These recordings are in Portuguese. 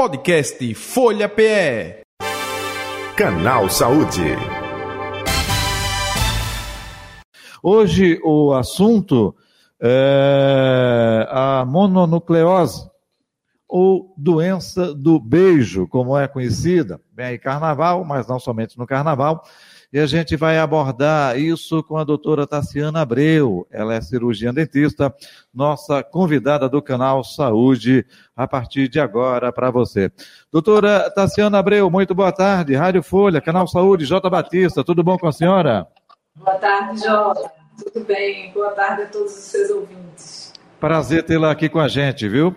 Podcast Folha PE. Canal Saúde. Hoje o assunto é a mononucleose, ou doença do beijo, como é conhecida. Bem, aí carnaval, mas não somente no carnaval. E a gente vai abordar isso com a doutora Tassiana Abreu. Ela é cirurgiã dentista, nossa convidada do canal Saúde, a partir de agora para você. Doutora Tassiana Abreu, muito boa tarde. Rádio Folha, Canal Saúde, J. Batista, tudo bom com a senhora? Boa tarde, Jota. Tudo bem? Boa tarde a todos os seus ouvintes. Prazer tê-la aqui com a gente, viu?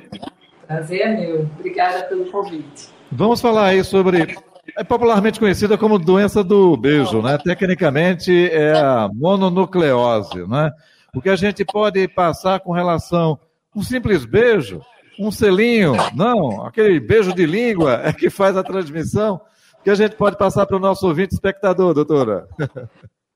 Prazer é meu. Obrigada pelo convite. Vamos falar aí sobre é popularmente conhecida como doença do beijo, né? Tecnicamente é a mononucleose, né? O que a gente pode passar com relação a um simples beijo, um selinho, não, aquele beijo de língua é que faz a transmissão, que a gente pode passar para o nosso ouvinte espectador, doutora.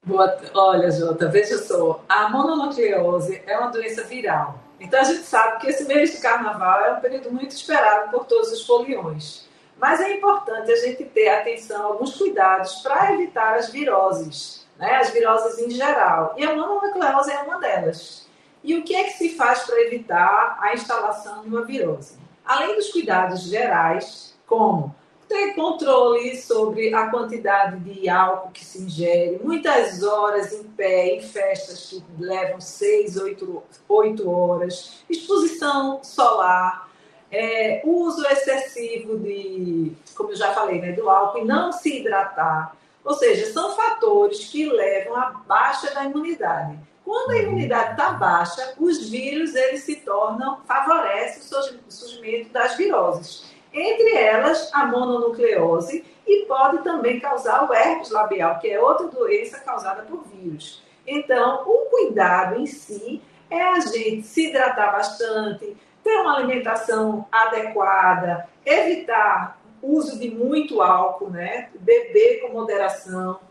Boa, olha, Jota, veja só, a mononucleose é uma doença viral. Então a gente sabe que esse mês de carnaval é um período muito esperado por todos os foliões. Mas é importante a gente ter atenção, alguns cuidados para evitar as viroses, né? as viroses em geral. E a mononucleose é uma delas. E o que é que se faz para evitar a instalação de uma virose? Além dos cuidados gerais, como ter controle sobre a quantidade de álcool que se ingere, muitas horas em pé, em festas que levam 6, 8, 8 horas, exposição solar, é, uso excessivo de, como eu já falei, né, do álcool e não se hidratar. Ou seja, são fatores que levam à baixa da imunidade. Quando a uhum. imunidade está baixa, os vírus eles se tornam, favorecem o surgimento das viroses. Entre elas, a mononucleose e pode também causar o herpes labial, que é outra doença causada por vírus. Então, o cuidado em si é a gente se hidratar bastante, ter uma alimentação adequada, evitar uso de muito álcool, né? beber com moderação,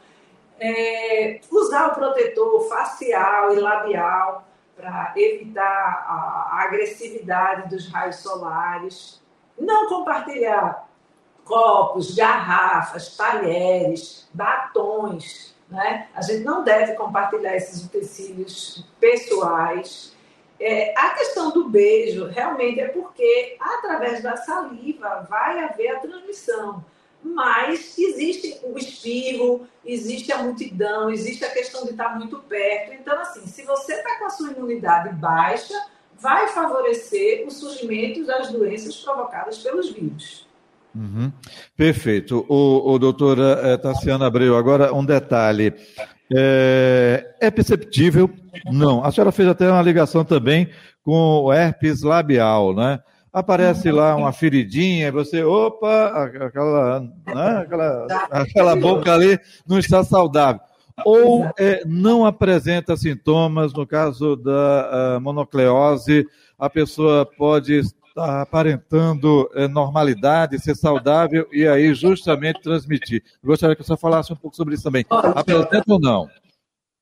é, usar o protetor facial e labial para evitar a, agressividade dos raios solares, não compartilhar copos, garrafas, talheres, batons, né? A gente não deve compartilhar esses utensílios pessoais. É, a questão do beijo realmente é porque através da saliva vai haver a transmissão. Mas existe o espirro, existe a multidão, existe a questão de estar muito perto. Então, assim, se você está com a sua imunidade baixa, vai favorecer o surgimento das doenças provocadas pelos vírus. Uhum. Perfeito. O, o doutora eh, Tassiana Abreu, agora um detalhe. É, é, perceptível? Não. A senhora fez até uma ligação também com o herpes labial, né? Aparece lá uma feridinha, você, opa, aquela, né, aquela, aquela boca ali não está saudável. Ou é, não apresenta sintomas, no caso da monocleose, a pessoa pode está aparentando é, normalidade, ser saudável e aí justamente transmitir. gostaria que você falasse um pouco sobre isso também. Apresenta ou não?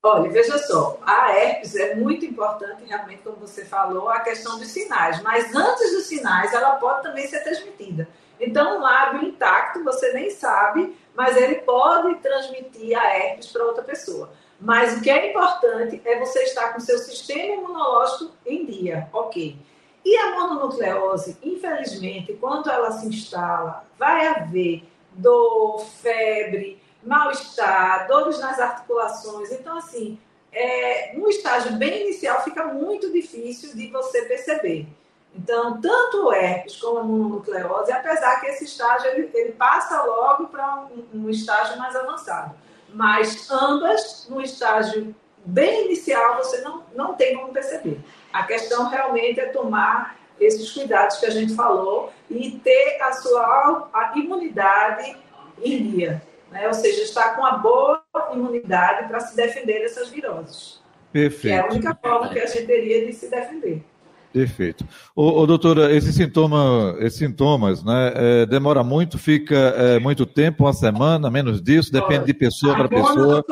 Olha, veja só, a herpes é muito importante, realmente, como você falou, a questão dos sinais. Mas antes dos sinais, ela pode também ser transmitida. Então, um lábio intacto, você nem sabe, mas ele pode transmitir a herpes para outra pessoa. Mas o que é importante é você estar com seu sistema imunológico em dia, ok? E a mononucleose, infelizmente, quando ela se instala, vai haver dor, febre, mal-estar, dores nas articulações. Então, assim, é, no estágio bem inicial fica muito difícil de você perceber. Então, tanto o herpes como a mononucleose, apesar que esse estágio ele, ele passa logo para um, um estágio mais avançado. Mas ambas, no estágio bem inicial, você não, não tem como perceber. A questão realmente é tomar esses cuidados que a gente falou e ter a sua a imunidade em dia. Né? Ou seja, estar com a boa imunidade para se defender dessas viroses. Perfeito. É a única forma que a gente teria de se defender. Perfeito. Ô, ô doutora, esses, sintoma, esses sintomas, né, é, demora muito, fica é, muito tempo, uma semana, menos disso, depende de pessoa para pessoa. A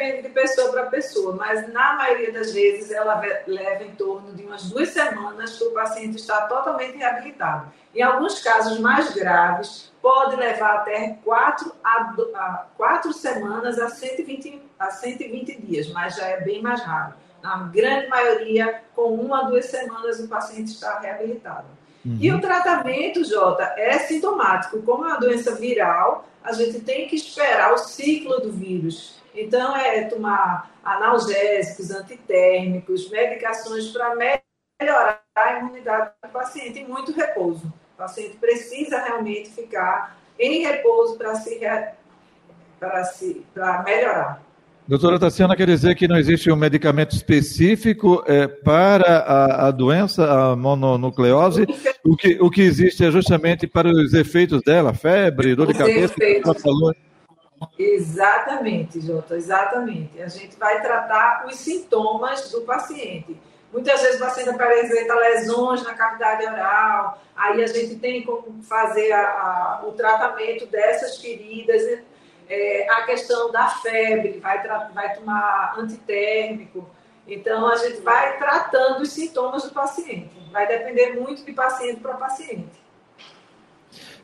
depende de pessoa para pessoa, mas na maioria das vezes ela leva em torno de umas duas semanas para o paciente estar totalmente reabilitado. Em alguns casos mais graves, pode levar até quatro, a, a, quatro semanas a 120, a 120 dias, mas já é bem mais raro. Na grande maioria, com uma a duas semanas, o paciente está reabilitado. Uhum. E o tratamento, Jota, é sintomático. Como é uma doença viral, a gente tem que esperar o ciclo do vírus. Então, é tomar analgésicos, antitérmicos, medicações para melhorar a imunidade do paciente e muito repouso. O paciente precisa realmente ficar em repouso para se, para se, para melhorar. Doutora Tassiana, quer dizer que não existe um medicamento específico é, para a, a, doença, a mononucleose? O que, o que existe é justamente para os efeitos dela, febre, dor de cabeça? Exatamente, Jota, exatamente. A gente vai tratar os sintomas do paciente. Muitas vezes o paciente apresenta lesões na cavidade oral, aí a gente tem como fazer a, a, o tratamento dessas feridas é, a questão da febre, vai, vai tomar antitérmico. Então, a gente vai tratando os sintomas do paciente. Vai depender muito de paciente para paciente.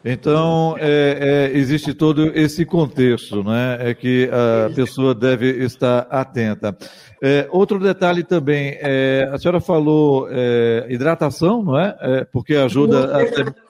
Então, é, é, existe todo esse contexto, né? É que a pessoa deve estar atenta. É, outro detalhe também, é, a senhora falou é, hidratação, não é? é porque ajuda Muita a.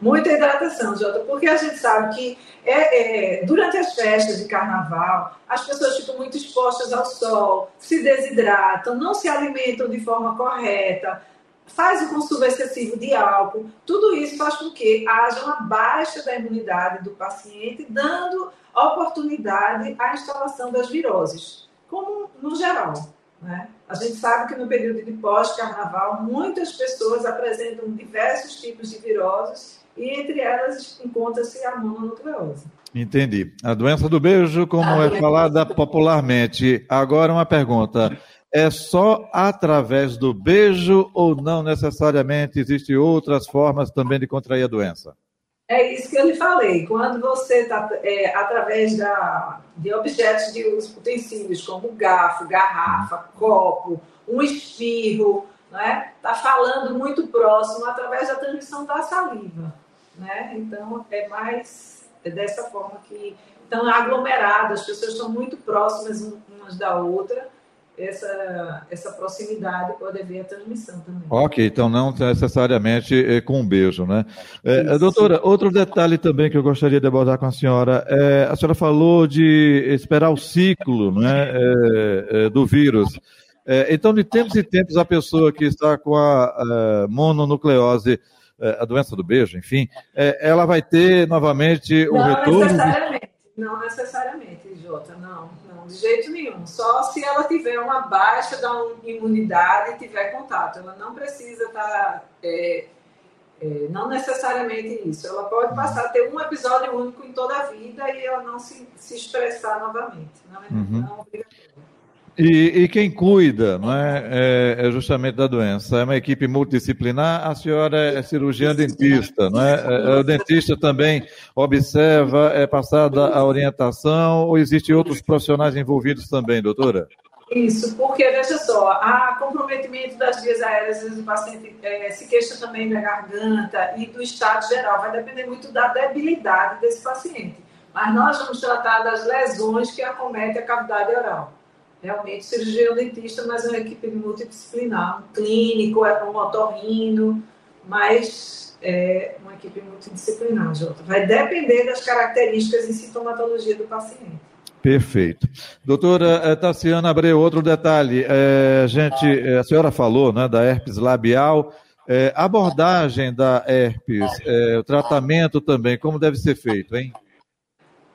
Muita hidratação, Jota, porque a gente sabe que é, é, durante as festas de carnaval, as pessoas ficam muito expostas ao sol, se desidratam, não se alimentam de forma correta, faz o consumo excessivo de álcool. Tudo isso faz com que haja uma baixa da imunidade do paciente, dando oportunidade à instalação das viroses, como no geral. Né? A gente sabe que no período de pós-carnaval, muitas pessoas apresentam diversos tipos de viroses e entre elas encontra-se a mononucleose. Entendi. A doença do beijo, como ah, é falada popularmente. Agora uma pergunta. É só através do beijo ou não necessariamente existem outras formas também de contrair a doença? É isso que eu lhe falei. Quando você está é, através da, de objetos de utensílios, como garfo, garrafa, copo, um espirro, está né? Tá falando muito próximo através da transmissão da saliva né? Então é mais é dessa forma que então aglomerado, as pessoas estão muito próximas umas da outra. Essa, essa proximidade pode haver a transmissão também. Ok, então não necessariamente é com um beijo, né? É, doutora, outro detalhe também que eu gostaria de abordar com a senhora, é, a senhora falou de esperar o ciclo né, é, do vírus. Então, de tempos em tempos, a pessoa que está com a, a mononucleose a doença do beijo, enfim, ela vai ter novamente o não retorno. Necessariamente, não necessariamente, Jota, não, não, de jeito nenhum. Só se ela tiver uma baixa da imunidade e tiver contato. Ela não precisa estar. Tá, é, é, não necessariamente isso. Ela pode uhum. passar a ter um episódio único em toda a vida e ela não se, se expressar novamente. Não é, uhum. não é obrigatório. E, e, quem cuida não é, é, é, justamente da doença? É uma equipe multidisciplinar. A senhora é cirurgiã dentista, não é? é? O dentista também observa, é passada a orientação ou existem outros profissionais envolvidos também, doutora? Isso, porque veja só, há comprometimento das vias aéreas, o paciente é, se queixa também da garganta e do estado geral, vai depender muito da debilidade desse paciente. Mas nós vamos tratar das lesões que acometem a cavidade oral realmente cirurgião dentista, mas é uma equipe multidisciplinar, clínico, é um otorrino, mas é uma equipe multidisciplinar, Jota. Vai depender das características e sintomatologia do paciente. Perfeito. Doutora eh, Tassiana Abreu, outro detalhe. É, gente, eh, a senhora falou né, da herpes labial. É, abordagem da herpes, é, o tratamento também, como deve ser feito, hein?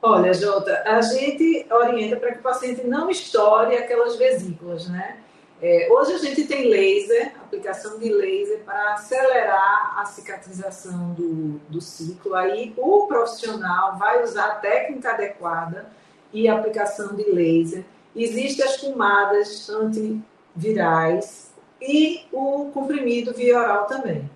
Olha, Jota, a gente orienta para que o paciente não estoure aquelas vesículas, né? É, hoje a gente tem laser, aplicação de laser para acelerar a cicatrização do, do ciclo. Aí o profissional vai usar a técnica adequada e aplicação de laser. Existem as pomadas antivirais e o comprimido via oral também.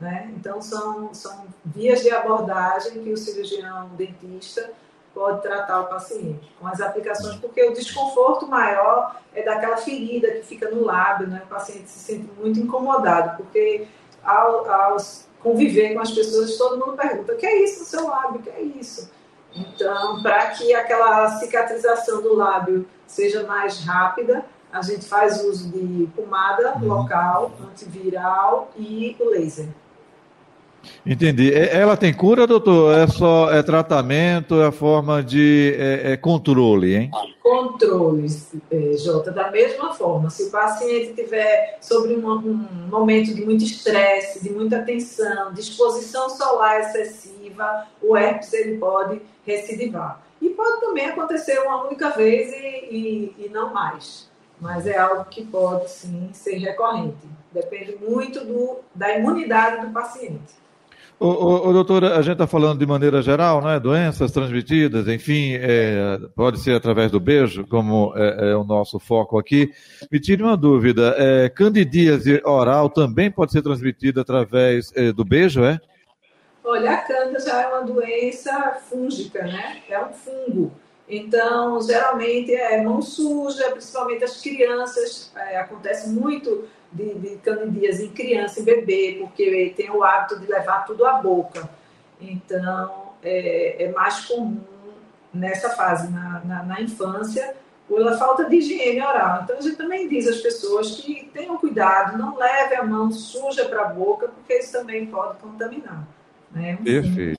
Né? Então, são, são vias de abordagem que o cirurgião dentista pode tratar o paciente com as aplicações, porque o desconforto maior é daquela ferida que fica no lábio, né? O paciente se sente muito incomodado, porque ao, ao conviver com as pessoas, todo mundo pergunta: o que é isso no seu lábio? O que é isso? Então, para que aquela cicatrização do lábio seja mais rápida, a gente faz uso de pomada uhum. local, antiviral e o laser. Entendi. Ela tem cura, doutor? É só é tratamento, é forma de é, é controle, hein? Controle, é, Jota, da mesma forma. Se o paciente tiver sobre um, um momento de muito estresse, de muita tensão, de exposição solar excessiva, o herpes ele pode recidivar. E pode também acontecer uma única vez e, e, e não mais. Mas é algo que pode sim ser recorrente. Depende muito do, da imunidade do paciente. Ô, ô, doutora, a gente está falando de maneira geral, né? Doenças transmitidas, enfim, é, pode ser através do beijo, como é, é, o nosso foco aqui. Me tire uma dúvida: é, candidíase oral também pode ser transmitida através é, do beijo, é? Olha, a cândido já é uma doença fúngica, né? É um fungo. Então, geralmente é mão suja, principalmente as crianças. É, acontece muito de, de em criança e bebê, porque tem o hábito de levar tudo à boca. Então, é, é mais comum nessa fase, na, na, na, infância, pela falta de higiene oral. Então, a gente também diz às pessoas que tenham cuidado, não leve a mão suja para a boca, porque isso também pode contaminar. Né? Perfeito.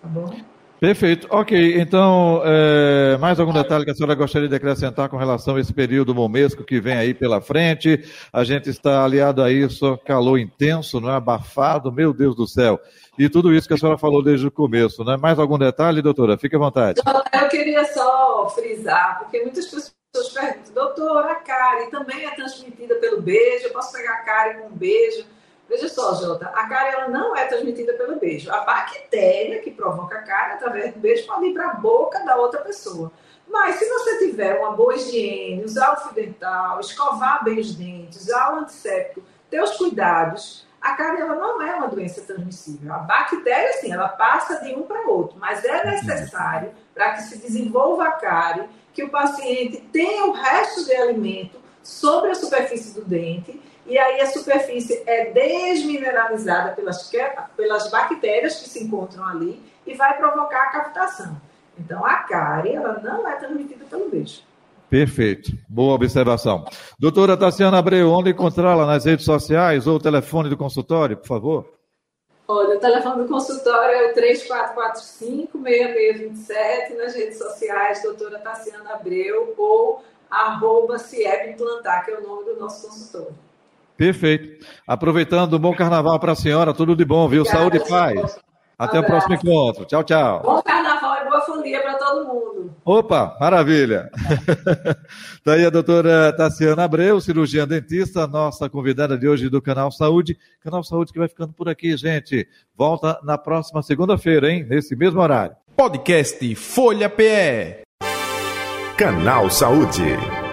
Tá bom? Perfeito. Ok, então, é, mais algum detalhe que a senhora gostaria de acrescentar com relação a esse período momesco que vem aí pela frente? A gente está aliado a isso, calor intenso, não é abafado, meu Deus do céu. E tudo isso que a senhora falou desde o começo, né? Mais algum detalhe, doutora? Fique à vontade. Eu queria só frisar, porque muitas pessoas perguntam, doutora, a cárie também é transmitida pelo beijo, eu posso pegar a cárie com um beijo? Veja só, Jota, a cárie ela não é transmitida pelo beijo. A bactéria que provoca a cárie através do beijo pode ir para a boca da outra pessoa. Mas se você tiver uma boa higiene, usar o fio dental, escovar bem os dentes, usar o antisséptico, ter os cuidados, a cárie ela não é uma doença transmissível. A bactéria, sim, ela passa de um para outro, mas é necessário para que se desenvolva a cárie que o paciente tenha o resto de alimento sobre a superfície do dente e aí a superfície é desmineralizada pelas, pelas bactérias que se encontram ali e vai provocar a captação. Então a cárie ela não é transmitida pelo beijo. Perfeito. Boa observação. Doutora Tassiana Abreu, onde encontrá-la nas redes sociais ou o telefone do consultório, por favor? Olha, o telefone do consultório é o 3445-6627, nas redes sociais, doutora Tassiana Abreu, ou arroba Cieb Implantar, que é o nome do nosso consultório. Perfeito. Aproveitando, bom carnaval para a senhora, tudo de bom, viu? Obrigada, Saúde e paz. Até o próximo encontro. Tchau, tchau. Bom carnaval e boa folia para todo mundo. Opa, maravilha. Daí tá a doutora Tassiana Abreu, cirurgiã dentista, nossa convidada de hoje do Canal Saúde. Canal Saúde que vai ficando por aqui, gente. Volta na próxima segunda-feira, hein? Nesse mesmo horário. Podcast Folha PE. Canal Saúde.